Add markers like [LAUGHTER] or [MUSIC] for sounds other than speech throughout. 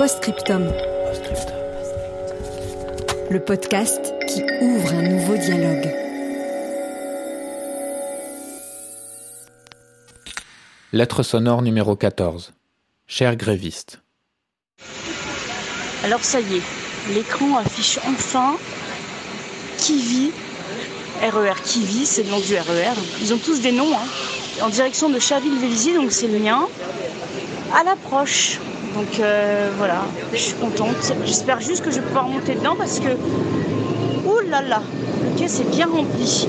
Postscriptum. Le podcast qui ouvre un nouveau dialogue. Lettre sonore numéro 14. Cher gréviste. Alors ça y est, l'écran affiche enfin Kiwi, RER Kiwi, c'est le nom du RER. Ils ont tous des noms, hein. en direction de Chaville-Vélizy, donc c'est le mien, à l'approche. Donc euh, voilà, je suis contente. J'espère juste que je vais pouvoir monter dedans parce que, ouh là là, le quai c'est bien rempli.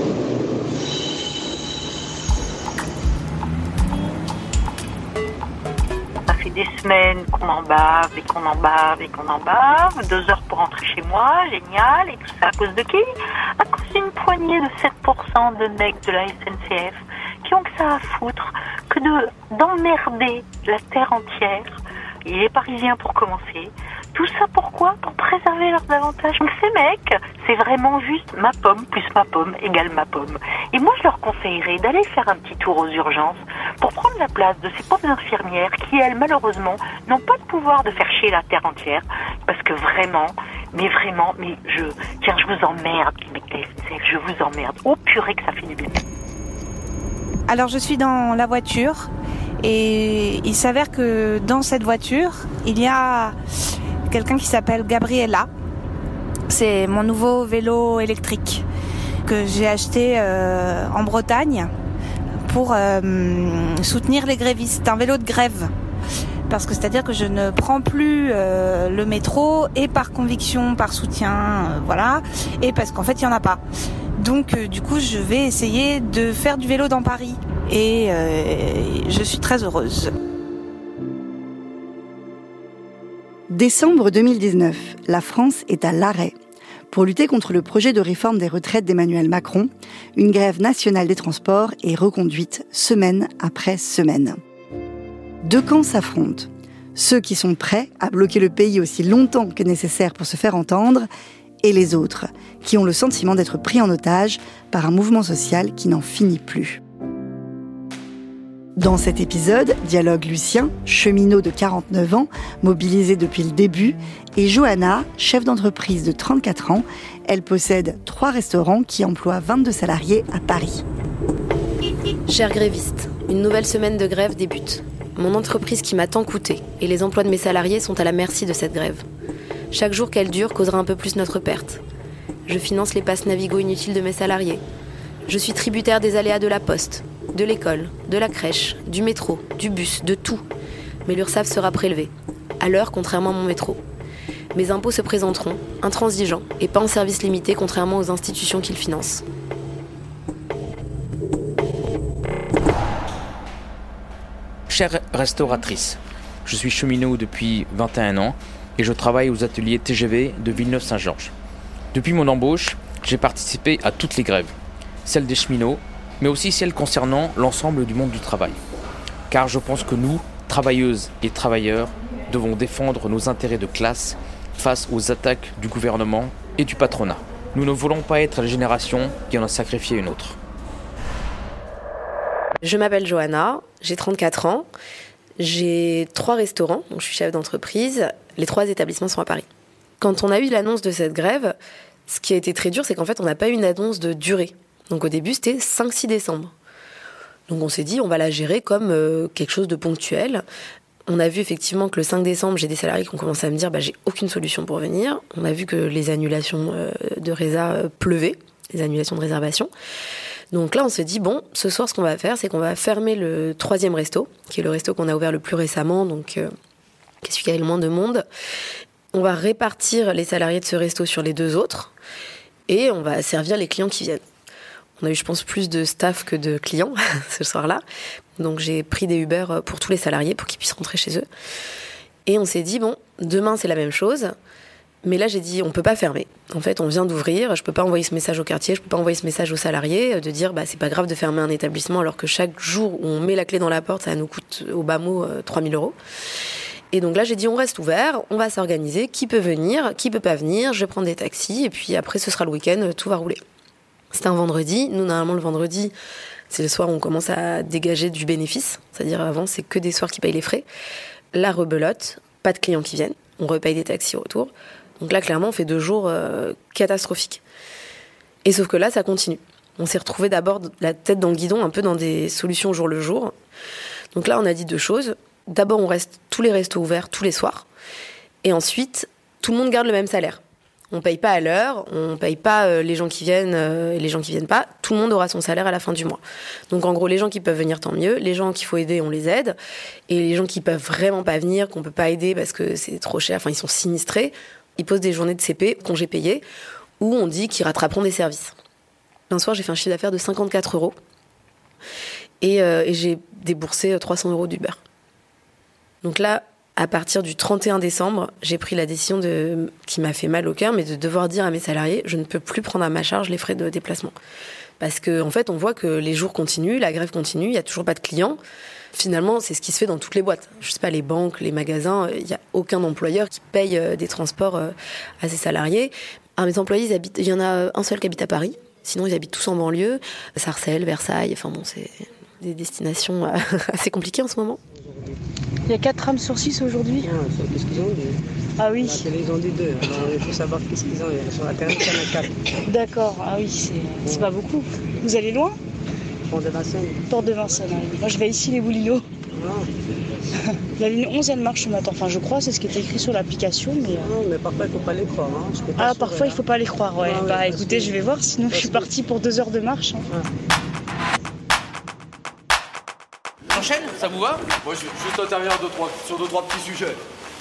Ça fait des semaines qu'on en bave et qu'on en bave et qu'on en bave. Deux heures pour rentrer chez moi, génial. Et tout ça à cause de qui? À cause d'une poignée de 7% de mecs de la SNCF qui ont que ça à foutre que de d'emmerder la terre entière et les Parisiens pour commencer. Tout ça pourquoi? Pour préserver leurs avantages. Donc ces mecs, c'est vraiment juste ma pomme plus ma pomme égale ma pomme. Et moi, je leur conseillerais d'aller faire un petit tour aux urgences pour prendre la place de ces pauvres infirmières qui, elles, malheureusement, n'ont pas le pouvoir de faire chier la terre entière. Parce que vraiment, mais vraiment, mais je, tiens, je vous emmerde, SNCF, je vous emmerde. Oh purée que ça fait du bien. Alors je suis dans la voiture et il s'avère que dans cette voiture, il y a quelqu'un qui s'appelle Gabriella. C'est mon nouveau vélo électrique que j'ai acheté euh, en Bretagne pour euh, soutenir les grévistes, un vélo de grève. Parce que c'est-à-dire que je ne prends plus euh, le métro et par conviction, par soutien, euh, voilà, et parce qu'en fait il y en a pas. Donc euh, du coup je vais essayer de faire du vélo dans Paris et euh, je suis très heureuse. Décembre 2019, la France est à l'arrêt. Pour lutter contre le projet de réforme des retraites d'Emmanuel Macron, une grève nationale des transports est reconduite semaine après semaine. Deux camps s'affrontent. Ceux qui sont prêts à bloquer le pays aussi longtemps que nécessaire pour se faire entendre, et les autres, qui ont le sentiment d'être pris en otage par un mouvement social qui n'en finit plus. Dans cet épisode, dialogue Lucien, cheminot de 49 ans, mobilisé depuis le début, et Johanna, chef d'entreprise de 34 ans. Elle possède trois restaurants qui emploient 22 salariés à Paris. Cher gréviste, une nouvelle semaine de grève débute. Mon entreprise qui m'a tant coûté et les emplois de mes salariés sont à la merci de cette grève. Chaque jour qu'elle dure causera un peu plus notre perte. Je finance les passes Navigo inutiles de mes salariés. Je suis tributaire des aléas de la poste, de l'école, de la crèche, du métro, du bus, de tout. Mais l'URSSAF sera prélevé, à l'heure contrairement à mon métro. Mes impôts se présenteront, intransigeants et pas en service limité contrairement aux institutions qu'ils financent. Chère restauratrice, je suis cheminot depuis 21 ans et je travaille aux ateliers TGV de Villeneuve-Saint-Georges. Depuis mon embauche, j'ai participé à toutes les grèves, celles des cheminots, mais aussi celles concernant l'ensemble du monde du travail. Car je pense que nous, travailleuses et travailleurs, devons défendre nos intérêts de classe face aux attaques du gouvernement et du patronat. Nous ne voulons pas être la génération qui en a sacrifié une autre. Je m'appelle Johanna, j'ai 34 ans, j'ai trois restaurants, donc je suis chef d'entreprise, les trois établissements sont à Paris. Quand on a eu l'annonce de cette grève, ce qui a été très dur, c'est qu'en fait, on n'a pas eu une annonce de durée. Donc au début, c'était 5-6 décembre. Donc on s'est dit, on va la gérer comme euh, quelque chose de ponctuel. On a vu effectivement que le 5 décembre, j'ai des salariés qui ont commencé à me dire, bah, j'ai aucune solution pour venir. On a vu que les annulations euh, de résa euh, pleuvaient, les annulations de réservation. Donc là, on se dit, bon, ce soir, ce qu'on va faire, c'est qu'on va fermer le troisième resto, qui est le resto qu'on a ouvert le plus récemment, donc qui est celui qui avait le moins de monde. On va répartir les salariés de ce resto sur les deux autres, et on va servir les clients qui viennent. On a eu, je pense, plus de staff que de clients [LAUGHS] ce soir-là. Donc j'ai pris des Uber pour tous les salariés pour qu'ils puissent rentrer chez eux. Et on s'est dit, bon, demain c'est la même chose. Mais là, j'ai dit, on peut pas fermer. En fait, on vient d'ouvrir. Je peux pas envoyer ce message au quartier. Je peux pas envoyer ce message aux salariés de dire, bah, c'est pas grave de fermer un établissement alors que chaque jour où on met la clé dans la porte, ça nous coûte au bas mot 3000 euros. Et donc là, j'ai dit, on reste ouvert, on va s'organiser. Qui peut venir, qui peut pas venir? Je prendre des taxis. Et puis après, ce sera le week-end, tout va rouler. C'était un vendredi. Nous, normalement, le vendredi, c'est le soir où on commence à dégager du bénéfice. C'est-à-dire, avant, c'est que des soirs qui payent les frais. La rebelote, pas de clients qui viennent. On repaye des taxis retour. Donc là, clairement, on fait deux jours euh, catastrophiques. Et sauf que là, ça continue. On s'est retrouvé d'abord la tête dans le guidon, un peu dans des solutions jour le jour. Donc là, on a dit deux choses. D'abord, on reste tous les restos ouverts tous les soirs. Et ensuite, tout le monde garde le même salaire. On paye pas à l'heure, on paye pas euh, les gens qui viennent euh, et les gens qui viennent pas. Tout le monde aura son salaire à la fin du mois. Donc en gros, les gens qui peuvent venir, tant mieux. Les gens qu'il faut aider, on les aide. Et les gens qui peuvent vraiment pas venir, qu'on peut pas aider parce que c'est trop cher, enfin ils sont sinistrés, ils posent des journées de CP, congés payés, où on dit qu'ils rattraperont des services. Un soir, j'ai fait un chiffre d'affaires de 54 euros. Et, euh, et j'ai déboursé 300 euros d'Uber. Donc là, à partir du 31 décembre, j'ai pris la décision qui m'a fait mal au cœur, mais de devoir dire à mes salariés, je ne peux plus prendre à ma charge les frais de déplacement. Parce qu'en en fait, on voit que les jours continuent, la grève continue, il n'y a toujours pas de clients. Finalement, c'est ce qui se fait dans toutes les boîtes. Je sais pas, les banques, les magasins, il n'y a aucun employeur qui paye euh, des transports euh, à ses salariés. Mes employés, il y en a un seul qui habite à Paris. Sinon, ils habitent tous en banlieue. Sarcelles, Versailles, enfin bon, c'est des destinations euh, [LAUGHS] assez compliquées en ce moment. Il y a 4 trams sur 6 aujourd'hui. Ah, qu'est-ce qu'ils ont dit Ah oui. La télé, ils ont dit 2. Alors, il faut savoir qu'est-ce qu'ils ont. Sur la terre, il y en a 4. D'accord, ah oui, c'est pas beaucoup. Vous allez loin? Port de Vincennes. Port de Vincennes, oui. Moi, je vais ici, les Boulineaux. Non. La ligne 11, elle marche ce matin. Enfin, je crois, c'est ce qui est écrit sur l'application. Mais... euh, Non, mais parfois, il ne faut pas les croire. Hein. Je peux pas Ah, parfois, il hein. faut pas les croire, ouais. Ah ouais, bah, écoutez, que- je vais voir, sinon je suis partie pour deux heures de marche. hein. J'enchaîne Ça vous va Moi, je vais juste intervenir sur deux, trois petits sujets.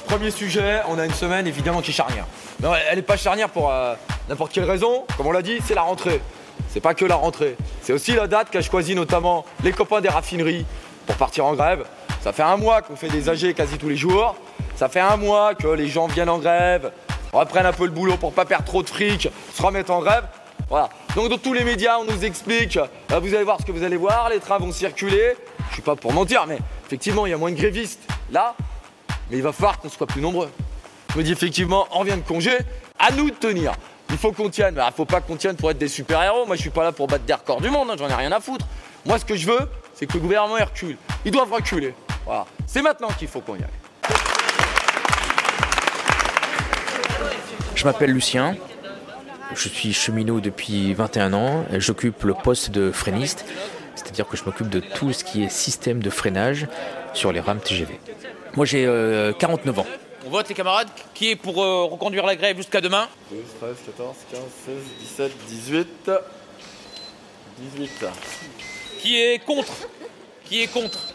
Premier sujet, on a une semaine évidemment qui est charnière. Non, elle n'est pas charnière pour euh, n'importe quelle raison. Comme on l'a dit, c'est la rentrée. C'est pas que la rentrée. C'est aussi la date qu'a choisi notamment les copains des raffineries pour partir en grève. Ça fait un mois qu'on fait des AG quasi tous les jours. Ça fait un mois que les gens viennent en grève, reprennent un peu le boulot pour pas perdre trop de fric, se remettent en grève. Voilà. Donc dans tous les médias, on nous explique, euh, vous allez voir ce que vous allez voir, les trains vont circuler. Je suis pas pour mentir, mais effectivement, il y a moins de grévistes là, mais il va falloir qu'on soit plus nombreux. Je me dis effectivement, on vient de congé, à nous de tenir. Il faut qu'on tienne. Il faut pas qu'on tienne pour être des super-héros. Moi, je suis pas là pour battre des records du monde, hein, j'en ai rien à foutre. Moi, ce que je veux, c'est que le gouvernement il recule. Ils doivent reculer. C'est maintenant qu'il faut qu'on y aille. Je m'appelle Lucien. Je suis cheminot depuis 21 ans. J'occupe le poste de freiniste, c'est-à-dire que je m'occupe de tout ce qui est système de freinage sur les rames TGV. Moi, j'ai euh, 49 ans. On vote, les camarades Qui est pour euh, reconduire la grève jusqu'à demain 12, 13, 14, 15, 16, 17, 18. 18. Qui est contre? Qui est contre?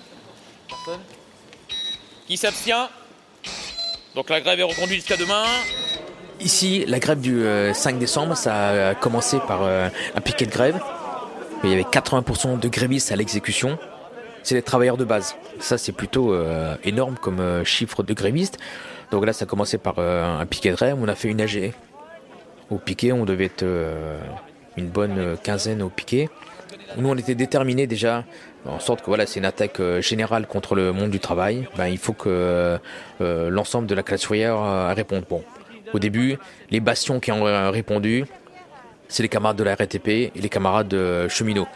Qui s'abstient? Donc la grève est reconduite jusqu'à demain. Ici, la grève du euh, 5 décembre, ça a commencé par euh, un piquet de grève. Il y avait 80% de grévistes à l'exécution. C'est les travailleurs de base. Ça, c'est plutôt euh, énorme comme euh, chiffre de grévistes. Donc là, ça a commencé par euh, un piquet de grève. On a fait une AG. Au piquet, on devait être une bonne quinzaine au piquet. Nous, on était déterminés déjà, en sorte que voilà, c'est une attaque générale contre le monde du travail. Ben, il faut que l'ensemble de la classe ouvrière réponde. Bon, au début, les bastions qui ont répondu, c'est les camarades de la RATP et les camarades de cheminots.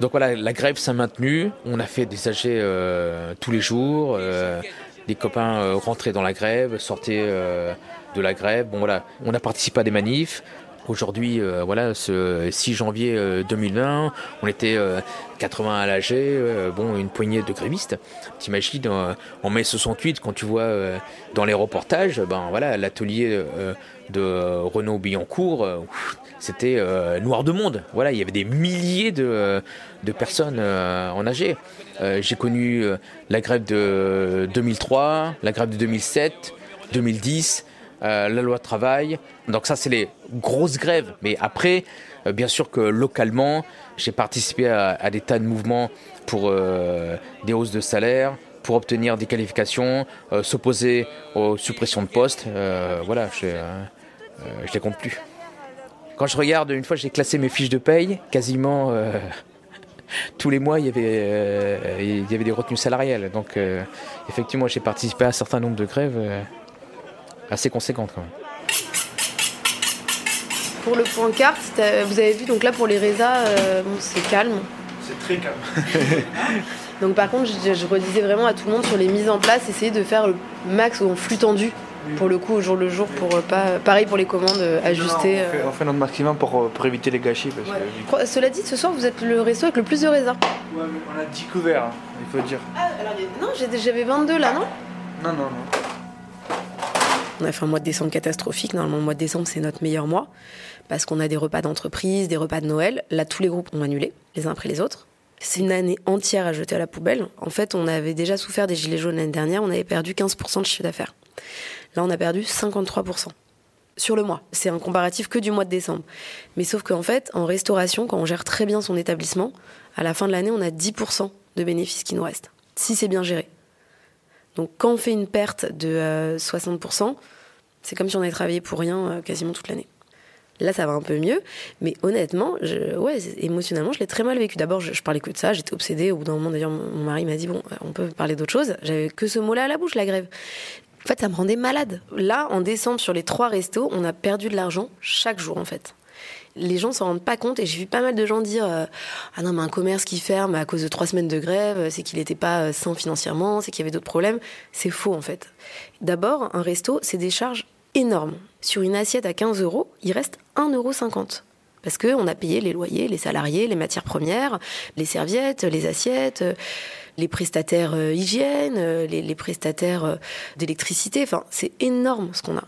Donc voilà, la grève s'est maintenue. On a fait des AG euh, tous les jours. euh, les copains euh, rentraient dans la grève, sortaient euh, de la grève. Bon voilà, on a participé à des manifs. Aujourd'hui, euh, voilà, ce 6 janvier euh, 2020, on était euh, 80 à l'AG, euh, bon, une poignée de grévistes. T'imagines, euh, en mai 68, quand tu vois euh, dans les reportages, ben voilà, l'atelier euh, de Renaud Billancourt, euh, c'était euh, noir de monde. Voilà, il y avait des milliers de, de personnes euh, en AG. Euh, J'ai connu euh, la grève de 2003, la grève de 2007, 2010. La loi travail. Donc ça, c'est les grosses grèves. Mais après, bien sûr que localement, j'ai participé à, des tas de mouvements pour des hausses de salaire, pour obtenir des qualifications, s'opposer aux suppressions de postes. voilà, je, je les compte plus. Quand je regarde, une fois j'ai classé mes fiches de paye, quasiment euh, [LAUGHS] tous les mois il y, avait, euh, des retenues salariales. Donc euh, effectivement j'ai participé à un certain nombre de grèves assez conséquentes quand même. Pour le point carte, vous avez vu, donc là pour les résas, c'est calme. C'est très calme. [LAUGHS] [LAUGHS] donc par contre, je, je, redisais vraiment à tout le monde sur les mises en place, essayer de faire le max en flux tendu pour le coup au jour le jour pour euh, pas pareil pour les commandes euh, ajuster euh. on, fait, notre maximum pour, pour éviter les gâchis cela dit ce soir vous êtes le resto avec le plus de raisins ouais, on a 10 couverts hein, il faut dire ah, alors, non j'avais 22 là non? Non non non on a fait un mois de décembre catastrophique normalement le mois de décembre c'est notre meilleur mois parce qu'on a des repas d'entreprise des repas de Noël là tous les groupes ont annulé les uns après les autres c'est une année entière à jeter à la poubelle. En fait, on avait déjà souffert des gilets jaunes l'année dernière, on avait perdu 15% de chiffre d'affaires. Là, on a perdu 53% sur le mois. C'est un comparatif que du mois de décembre. Mais sauf qu'en fait, en restauration, quand on gère très bien son établissement, à la fin de l'année, on a 10% de bénéfices qui nous restent, si c'est bien géré. Donc quand on fait une perte de 60%, euh, c'est comme si on avait travaillé pour rien euh, quasiment toute l'année. Là, ça va un peu mieux, mais honnêtement, je, ouais, émotionnellement, je l'ai très mal vécu. D'abord, je, je, parlais que de ça, j'étais obsédée. Au bout d'un moment, d'ailleurs, mon, mon mari m'a dit bon, on peut parler d'autre chose. J'avais que ce mot-là à la bouche, la grève. En fait, ça me rendait malade. Là, en décembre, sur les trois restos, on a perdu de l'argent chaque jour, en fait. Les gens s'en rendent pas compte et j'ai vu pas mal de gens dire euh, ah non mais un commerce qui ferme à cause de trois semaines de grève c'est qu'il n'était pas euh, sain financièrement c'est qu'il y avait d'autres problèmes c'est faux en fait d'abord un resto c'est des charges énormes sur une assiette à 15 euros il reste 1,50 euros parce qu'on a payé les loyers, les salariés, les matières premières, les serviettes, les assiettes, les prestataires euh, hygiène, euh, les, prestataires euh, d'électricité. Enfin, c'est énorme ce qu'on a.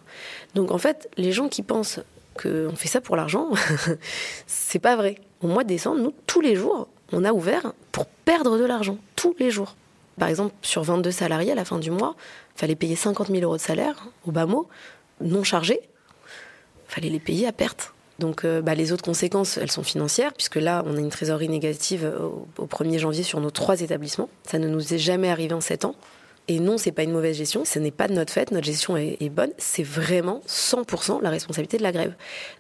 Donc en fait, les gens qui pensent qu'on fait ça pour l'argent, [LAUGHS] c'est pas vrai. Au mois de décembre, nous, tous les jours, on a ouvert pour perdre de l'argent. Tous les jours. Par exemple, sur 22 salariés à la fin du mois, il fallait payer 50 000 euros de salaire, au bas mot, non chargés. Il fallait les payer à perte. Donc euh, bah, les autres conséquences, elles sont financières, puisque là, on a une trésorerie négative au, 1er janvier sur nos trois établissements. Ça ne nous est jamais arrivé en sept ans. Et non, c'est pas une mauvaise gestion, ce n'est pas de notre fait, notre gestion est, bonne, c'est vraiment 100% la responsabilité de la grève.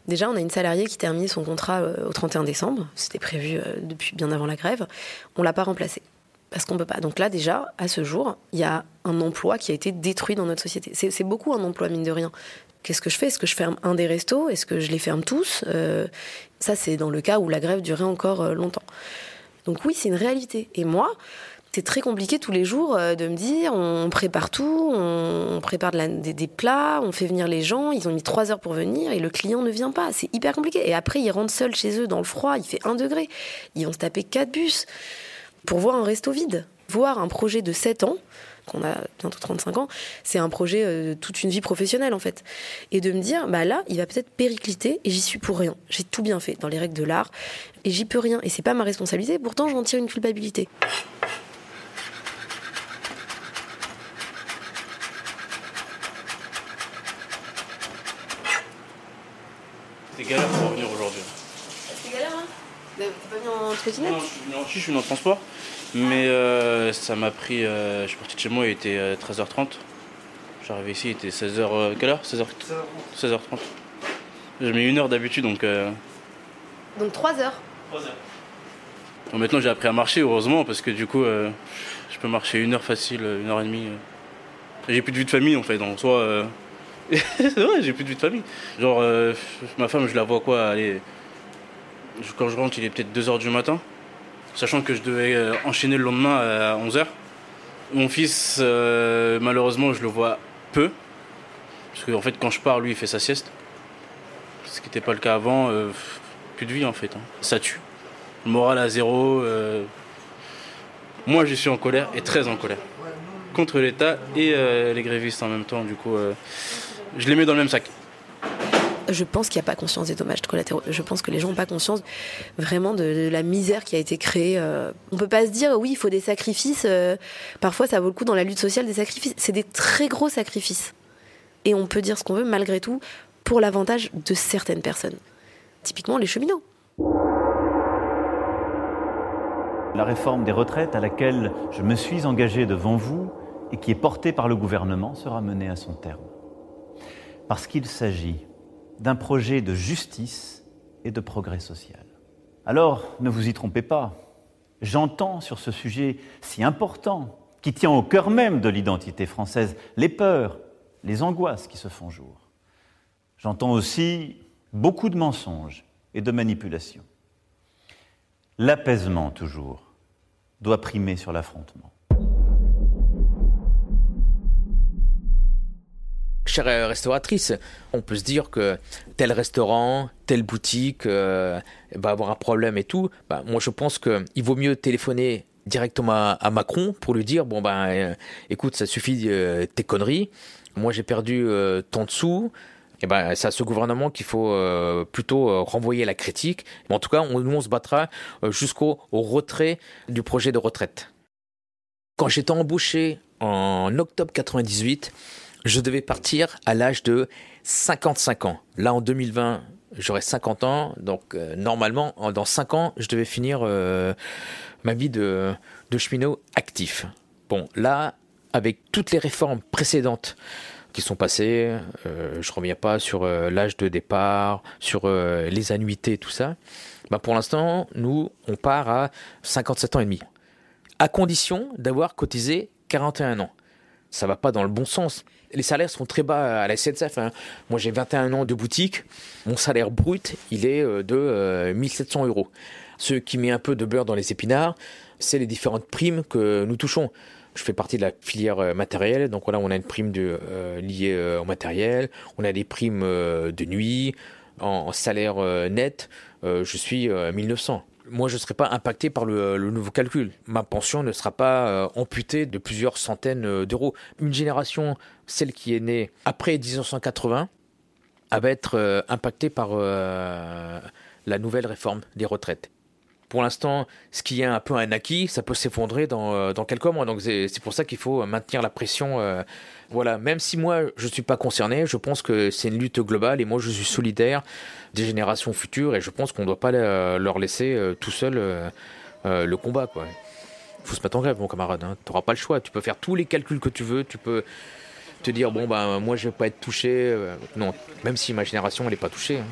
Déjà, on a une salariée qui termine son contrat euh, au 31 décembre, c'était prévu euh, depuis bien avant la grève, on l'a pas remplacée parce qu'on peut pas. Donc là, déjà, à ce jour, il y a un emploi qui a été détruit dans notre société. C'est beaucoup un emploi, mine de rien. Qu'est-ce que je fais? Est-ce que je ferme un des restos? Est-ce que je les ferme tous? Euh, Ça, c'est dans le cas où la grève durait encore longtemps. Donc oui, c'est une réalité. Et moi, c'est très compliqué tous les jours euh, de me dire on prépare tout, on, prépare des, plats, on fait venir les gens, ils ont mis trois heures pour venir et le client ne vient pas. C'est hyper compliqué. Et après, ils rentrent seuls chez eux dans le froid, il fait un degré. Ils vont se quatre bus pour voir un resto vide. Voir un projet de 7 ans qu'on a bientôt 35 ans, c'est un projet euh, toute une vie professionnelle en fait. Et de me dire, bah là, il va peut-être péricliter et j'y suis pour rien. J'ai tout bien fait dans les règles de l'art et j'y peux rien. Et c'est pas ma responsabilité, pourtant j'en tire une culpabilité. C'est galère pour revenir aujourd'hui. C'est galère, hein T'es pas venu en trottinette Non, je suis venu en transport. Mais euh, ça m'a pris. Euh, je suis parti de chez moi, il était 13h30. Euh, J'arrivais ici, il était 16h. quelle heure? 16h 16h30. J'ai mis une heure d'habitude donc. Donc 3 heures 3 heures. maintenant j'ai appris à marcher, heureusement, parce que du coup, je peux marcher une heure facile, une heure et demie. J'ai plus de vie de famille en fait, donc soit. [LAUGHS] vrai, j'ai plus de vie de famille. Genre, ma femme, je la vois quoi. Quand je rentre, il est peut-être 2h du matin sachant que je devais euh, enchaîner le lendemain à 11h. Mon fils, euh, malheureusement, je le vois peu. Parce qu'en fait, quand je pars, lui, il fait sa sieste. Ce qui n'était pas le cas avant. Euh, plus de vie, en fait. Hein. Ça tue. Le moral à zéro. Moi, je suis en colère et très en colère. Contre l'État et les grévistes en même temps. Du coup, je les mets dans le même sac je pense qu'il n'y a pas conscience des dommages collatéraux. Je pense que les gens n'ont pas conscience vraiment de, la misère qui a été créée. Euh. On peut pas se dire oui, il faut des sacrifices. Euh. parfois, ça vaut le coup dans la lutte sociale des sacrifices. C'est des très gros sacrifices. Et on peut dire ce qu'on veut malgré tout pour l'avantage de certaines personnes. Typiquement les cheminots. La réforme des retraites à laquelle je me suis engagé devant vous et qui est portée par le gouvernement sera menée à son terme. Parce qu'il s'agit d'un projet de justice et de progrès social. Alors, ne vous y trompez pas, j'entends sur ce sujet si important, qui tient au cœur même de l'identité française, les peurs, les angoisses qui se font jour. J'entends aussi beaucoup de mensonges et de manipulations. L'apaisement, toujours, doit primer sur l'affrontement. Chère restauratrice, on peut se dire que tel restaurant, telle boutique euh, va avoir un problème et tout. Bah, moi, je pense qu'il vaut mieux téléphoner directement à, Macron pour lui dire bon ben euh, écoute ça suffit euh, tes conneries. Moi j'ai perdu tant de sous. Et ben c'est à ce gouvernement qu'il faut plutôt renvoyer la critique. Mais en tout cas on, nous on se battra jusqu'au retrait du projet de retraite. Quand j'étais embauché en octobre 98 je devais partir à l'âge de 55 ans. Là, en 2020, j'aurai 50 ans, donc euh, normalement, dans 5 ans, je devais finir euh, ma vie de, cheminot actif. Bon, là, avec toutes les réformes précédentes qui sont passées, euh, je ne reviens pas sur l'âge de départ, sur les annuités, tout ça. Bah pour l'instant, nous, on part à 57 ans et demi, à condition d'avoir cotisé 41 ans. Ça va pas dans le bon sens les salaires sont très bas à la SNCF. Hein. Moi, j'ai 21 ans de boutique. Mon salaire brut, il est euh, de 1700 euh, euros. Ce qui met un peu de beurre dans les épinards, c'est les différentes primes que nous touchons. Je fais partie de la filière euh, matérielle, donc voilà, on a une prime liée au matériel, on a des primes de nuit, en, salaire net, je suis 1900 moi, je ne serai pas impacté par le, nouveau calcul. Ma pension ne sera pas euh, amputée de plusieurs centaines euh, d'euros. Une génération, celle qui est née après 1980, va être euh, impactée par la nouvelle réforme des retraites. Pour l'instant, ce qui est un peu un acquis, ça peut s'effondrer dans, dans, quelques mois. Donc c'est pour ça qu'il faut maintenir la pression voilà, même si moi je ne suis pas concerné, je pense que c'est une lutte globale et moi je suis solidaire des générations futures et je pense qu'on ne doit pas leur laisser euh, tout seul euh, euh, le combat. Il faut se mettre en grève, mon camarade. Hein. Tu n'auras pas le choix. Tu peux faire tous les calculs que tu veux. Tu peux te dire bon ben moi je vais pas être touché. non, même si ma génération elle n'est pas touchée. Hein.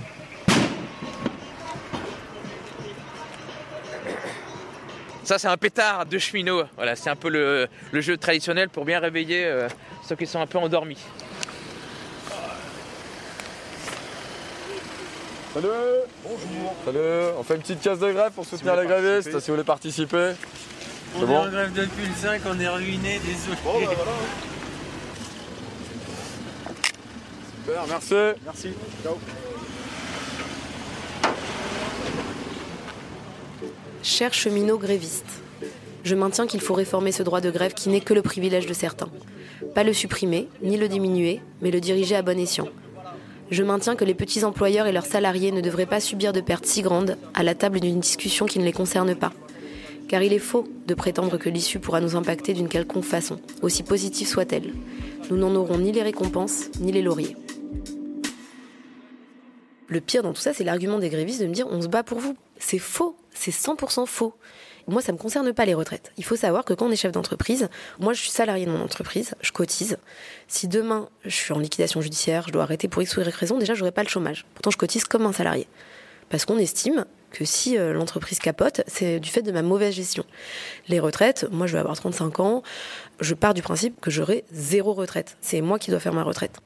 Ça, c'est un pétard de cheminot. Voilà, c'est un peu le, jeu traditionnel pour bien réveiller ceux qui sont un peu endormis. Salut Bonjour Salut On fait une petite case de grève pour soutenir les grévistes, si vous voulez participer. On est, en grève depuis le 5, on est ruiné, désolé. Bon, bah, voilà. Super, merci. Merci. Ciao. Chers cheminots grévistes, je maintiens qu'il faut réformer ce droit de grève qui n'est que le privilège de certains. Pas le supprimer, ni le diminuer, mais le diriger à bon escient. Je maintiens que les petits employeurs et leurs salariés ne devraient pas subir de pertes si grandes à la table d'une discussion qui ne les concerne pas. Car il est faux de prétendre que l'issue pourra nous impacter d'une quelconque façon, aussi positive soit-elle. Nous n'en aurons ni les récompenses, ni les lauriers. Le pire dans tout ça, c'est l'argument des grévistes de me dire on se bat pour vous. C'est faux, c'est 100% faux. Moi, ça ne me concerne pas les retraites. Il faut savoir que quand on est chef d'entreprise, moi, je suis salarié de mon entreprise, je cotise. Si demain, je suis en liquidation judiciaire, je dois arrêter pour X ou Y raison, déjà, je n'aurai pas le chômage. Pourtant, je cotise comme un salarié. Parce qu'on estime que si euh, l'entreprise capote, c'est du fait de ma mauvaise gestion. Les retraites, moi, je vais avoir 35 ans, je pars du principe que j'aurai zéro retraite. C'est moi qui dois faire ma retraite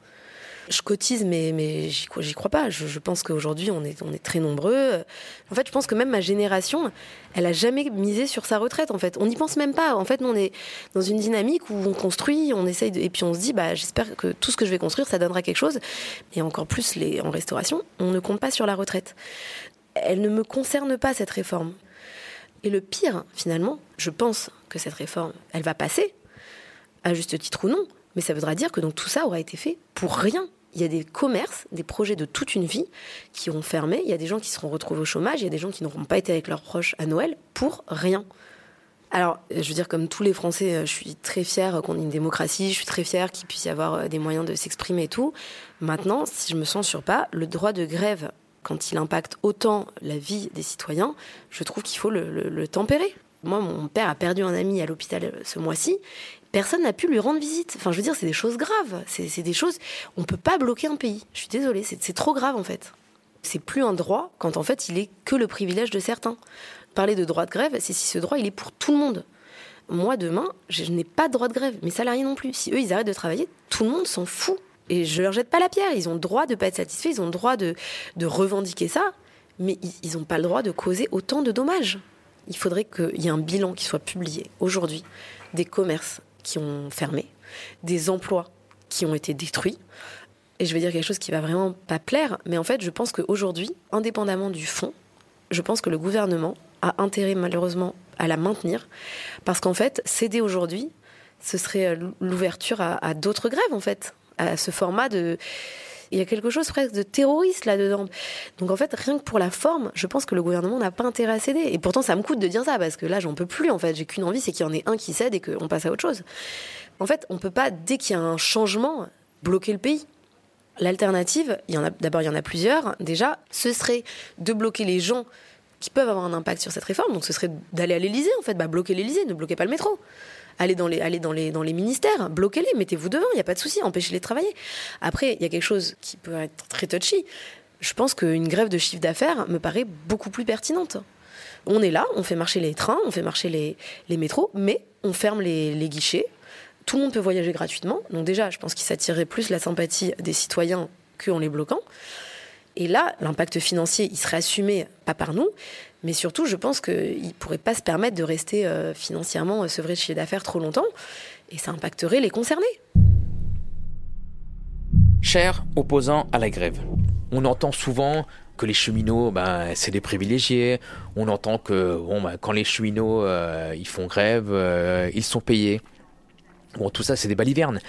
je cotise, mais, mais j'y crois, pas. Je, pense qu'aujourd'hui, on est, on est très nombreux. En fait, je pense que même ma génération, elle a jamais misé sur sa retraite. En fait, on n'y pense même pas. En fait, nous, on est dans une dynamique où on construit, on essaye, et puis on se dit, bah, j'espère que tout ce que je vais construire, ça donnera quelque chose. Et encore plus les, en restauration, on ne compte pas sur la retraite. Elle ne me concerne pas cette réforme. Et le pire, finalement, je pense que cette réforme, elle va passer, à juste titre ou non, mais ça voudra dire que donc tout ça aura été fait pour rien il y a des commerces, des projets de toute une vie qui ont fermé. Il y a des gens qui seront retrouvés au chômage. Il y a des gens qui n'auront pas été avec leurs proches à Noël pour rien. Alors, je veux dire, comme tous les Français, je suis très fière qu'on ait une démocratie, je suis très fière qu'il puisse y avoir des moyens de s'exprimer et tout. Maintenant, si je me censure pas, le droit de grève, quand il impacte autant la vie des citoyens, je trouve qu'il faut le, tempérer. Moi, mon père a perdu un ami à l'hôpital ce mois-ci. Personne n'a pu lui rendre visite. Enfin, je veux dire, c'est des choses graves. C'est des choses. On peut pas bloquer un pays. Je suis désolée, c'est trop grave en fait. C'est plus un droit quand en fait il est que le privilège de certains. Parler de droit de grève, c'est si ce droit il est pour tout le monde. Moi, demain, je n'ai pas de droit de grève. Mes salariés non plus. Si eux, ils arrêtent de travailler, tout le monde s'en fout. Et je leur jette pas la pierre. Ils ont le droit de pas être satisfaits, ils ont le droit de, de revendiquer ça, mais ils n'ont pas le droit de causer autant de dommages. Il faudrait qu'il y ait un bilan qui soit publié aujourd'hui des commerces qui ont fermé, des emplois qui ont été détruits. Et je vais dire quelque chose qui va vraiment pas plaire, mais en fait, je pense qu'aujourd'hui, indépendamment du fond, je pense que le gouvernement a intérêt malheureusement à la maintenir, parce qu'en fait, céder aujourd'hui, ce serait l'ouverture à, à d'autres grèves, en fait à ce format de il y a quelque chose presque de terroriste là-dedans. Donc en fait, rien que pour la forme, je pense que le gouvernement n'a pas intérêt à céder. Et pourtant, ça me coûte de dire ça, parce que là, j'en peux plus, en fait. J'ai qu'une envie, c'est qu'il y en ait un qui cède et qu'on passe à autre chose. En fait, on peut pas, dès qu'il y a un changement, bloquer le pays. L'alternative, d'abord, il y en a plusieurs. Déjà, ce serait de bloquer les gens qui peuvent avoir un impact sur cette réforme. Donc ce serait d'aller à l'Elysée, en fait, bah, bloquer l'Elysée, ne bloquez pas le métro allez dans les, dans les, dans les ministères, bloquez-les, mettez-vous devant, il n'y a pas de souci, empêchez-les de travailler. Après, il y a quelque chose qui peut être très touchy. Je pense qu'une grève de chiffre d'affaires me paraît beaucoup plus pertinente. On est là, on fait marcher les trains, on fait marcher les, les métros, mais on ferme les, les guichets. Tout le monde peut voyager gratuitement. Donc déjà, je pense qu'il s'attirerait plus la sympathie des citoyens qu'en les bloquant. Et là, l'impact financier, il serait assumé pas par nous, mais surtout, je pense qu'il ne pourrait pas se permettre de rester euh, financièrement euh, sevré de chiffre d'affaires trop longtemps, et ça impacterait les concernés. Chers opposants à la grève, on entend souvent que les cheminots, ben, c'est des privilégiés. On entend que ben, quand les cheminots euh, font grève, ils sont payés. Bon, tout ça, c'est des balivernes.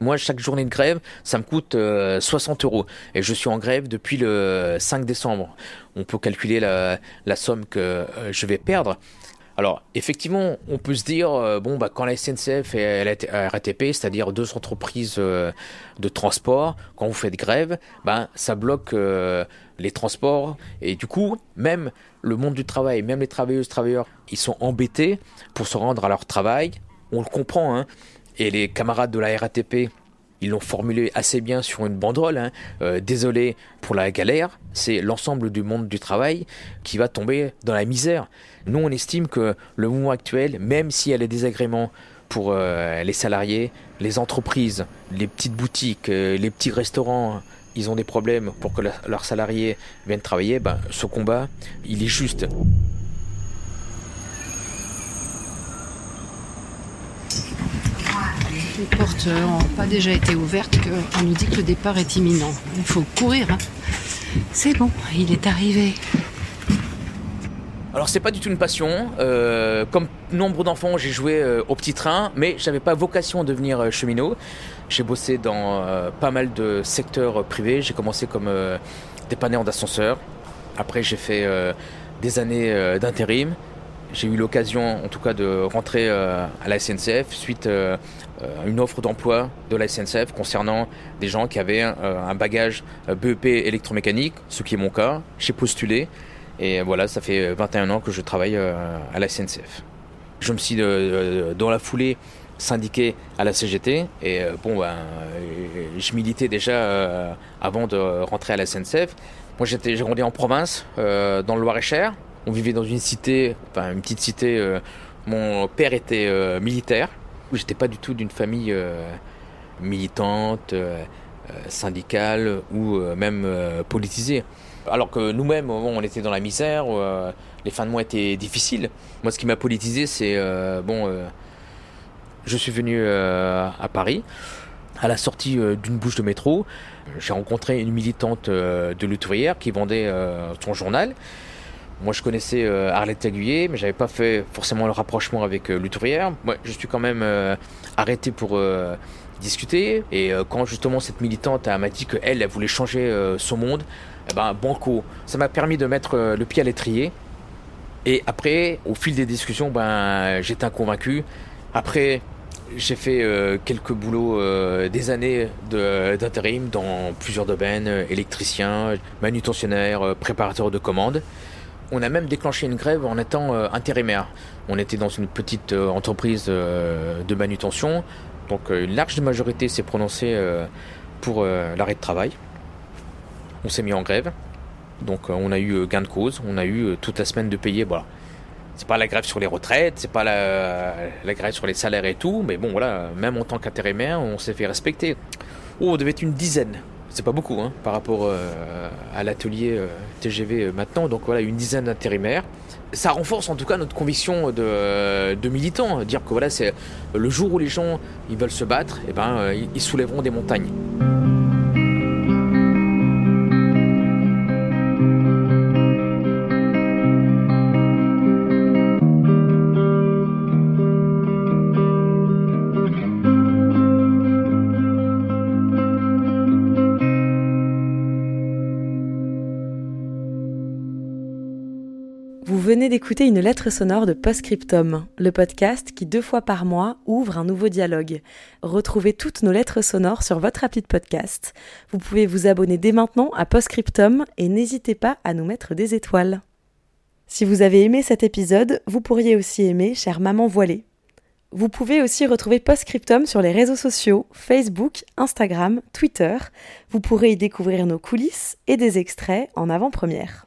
Moi, chaque journée de grève, ça me coûte 60 euros. Et je suis en grève depuis le 5 décembre on peut calculer la, somme que euh, je vais perdre. Alors, effectivement, on peut se dire, euh, bon, bah, quand la SNCF et la RATP, c'est-à-dire deux entreprises euh, de transport, quand vous faites grève, bah, ça bloque les transports. Et du coup, même le monde du travail, même les travailleuses, travailleurs, ils sont embêtés pour se rendre à leur travail. On le comprend, hein. Et les camarades de la RATP, ils l'ont formulé assez bien sur une banderole. Hein. Euh, désolé pour la galère, c'est l'ensemble du monde du travail qui va tomber dans la misère. Nous, on estime que le mouvement actuel, même s'il y a des désagréments pour euh, les salariés, les entreprises, les petites boutiques, euh, les petits restaurants, ils ont des problèmes pour que leurs salariés viennent travailler, ben, ce combat, il est juste. Les portes n'ont pas déjà été ouvertes qu'on nous dit que le départ est imminent. Il faut courir. Hein. C'est bon, il est arrivé. Alors c'est pas du tout une passion. Euh, comme nombre d'enfants, j'ai joué euh, au petit train, mais j'avais pas vocation de devenir euh, cheminot. J'ai bossé dans pas mal de secteurs privés. J'ai commencé comme dépanneur d'ascenseur. Après j'ai fait des années d'intérim. J'ai eu l'occasion, en tout cas, de rentrer à la SNCF suite euh, une offre d'emploi de la SNCF concernant des gens qui avaient euh, un bagage euh, BEP électromécanique, ce qui est mon cas. J'ai postulé et voilà, ça fait 21 ans que je travaille à la SNCF. Je me suis dans la foulée syndiqué à la CGT et bon ben je militais déjà avant de rentrer à la SNCF. Moi j'ai grandi en province dans le Loir-et-Cher. On vivait dans une cité, enfin une petite cité. mon père était militaire J'étais pas du tout d'une famille euh, militante, euh, euh, syndicale ou même politisée. Alors que nous-mêmes, on était dans la misère, les fins de mois étaient difficiles. Moi, ce qui m'a politisé, c'est bon, je suis venu à Paris. À la sortie d'une bouche de métro, j'ai rencontré une militante de l'ouvrière qui vendait son journal. Moi, je connaissais euh, Arlette Aguillet, mais j'avais pas fait forcément le rapprochement avec euh, l'outurière. Moi, je suis quand même euh, arrêté pour discuter. Et quand justement cette militante m'a dit qu'elle, elle voulait changer son monde, eh ben, banco. Ça m'a permis de mettre le pied à l'étrier. Et après, au fil des discussions, ben, j'étais convaincu. Après, j'ai fait euh, quelques boulots euh, des années d'intérim dans plusieurs domaines, électricien, manutentionnaire, préparateur de commandes. On a même déclenché une grève en étant intérimaire. On était dans une petite entreprise de manutention, donc une large majorité s'est prononcée pour l'arrêt de travail. On s'est mis en grève. Donc euh, on a eu euh, gain de cause, on a eu euh, toute la semaine de payer. Voilà. C'est pas la grève sur les retraites, c'est pas la, grève sur les salaires et tout, mais bon voilà, même en tant qu'intérimaire, on s'est fait respecter. Oh, on devait être une dizaine. C'est pas beaucoup hein, par rapport à l'atelier TGV maintenant. Donc voilà, une dizaine d'intérimaires. Ça renforce en tout cas notre conviction de, de militants. Dire que voilà, c'est le jour où les gens ils veulent se battre, et eh ben, ils soulèveront des montagnes. D'écouter une lettre sonore de Postscriptum, le podcast qui deux fois par mois ouvre un nouveau dialogue. Retrouvez toutes nos lettres sonores sur votre appli de podcast. Vous pouvez vous abonner dès maintenant à Postscriptum et n'hésitez pas à nous mettre des étoiles. Si vous avez aimé cet épisode, vous pourriez aussi aimer Chère Maman Voilée. Vous pouvez aussi retrouver Postscriptum sur les réseaux sociaux, Facebook, Instagram, Twitter. Vous pourrez y découvrir nos coulisses et des extraits en avant-première.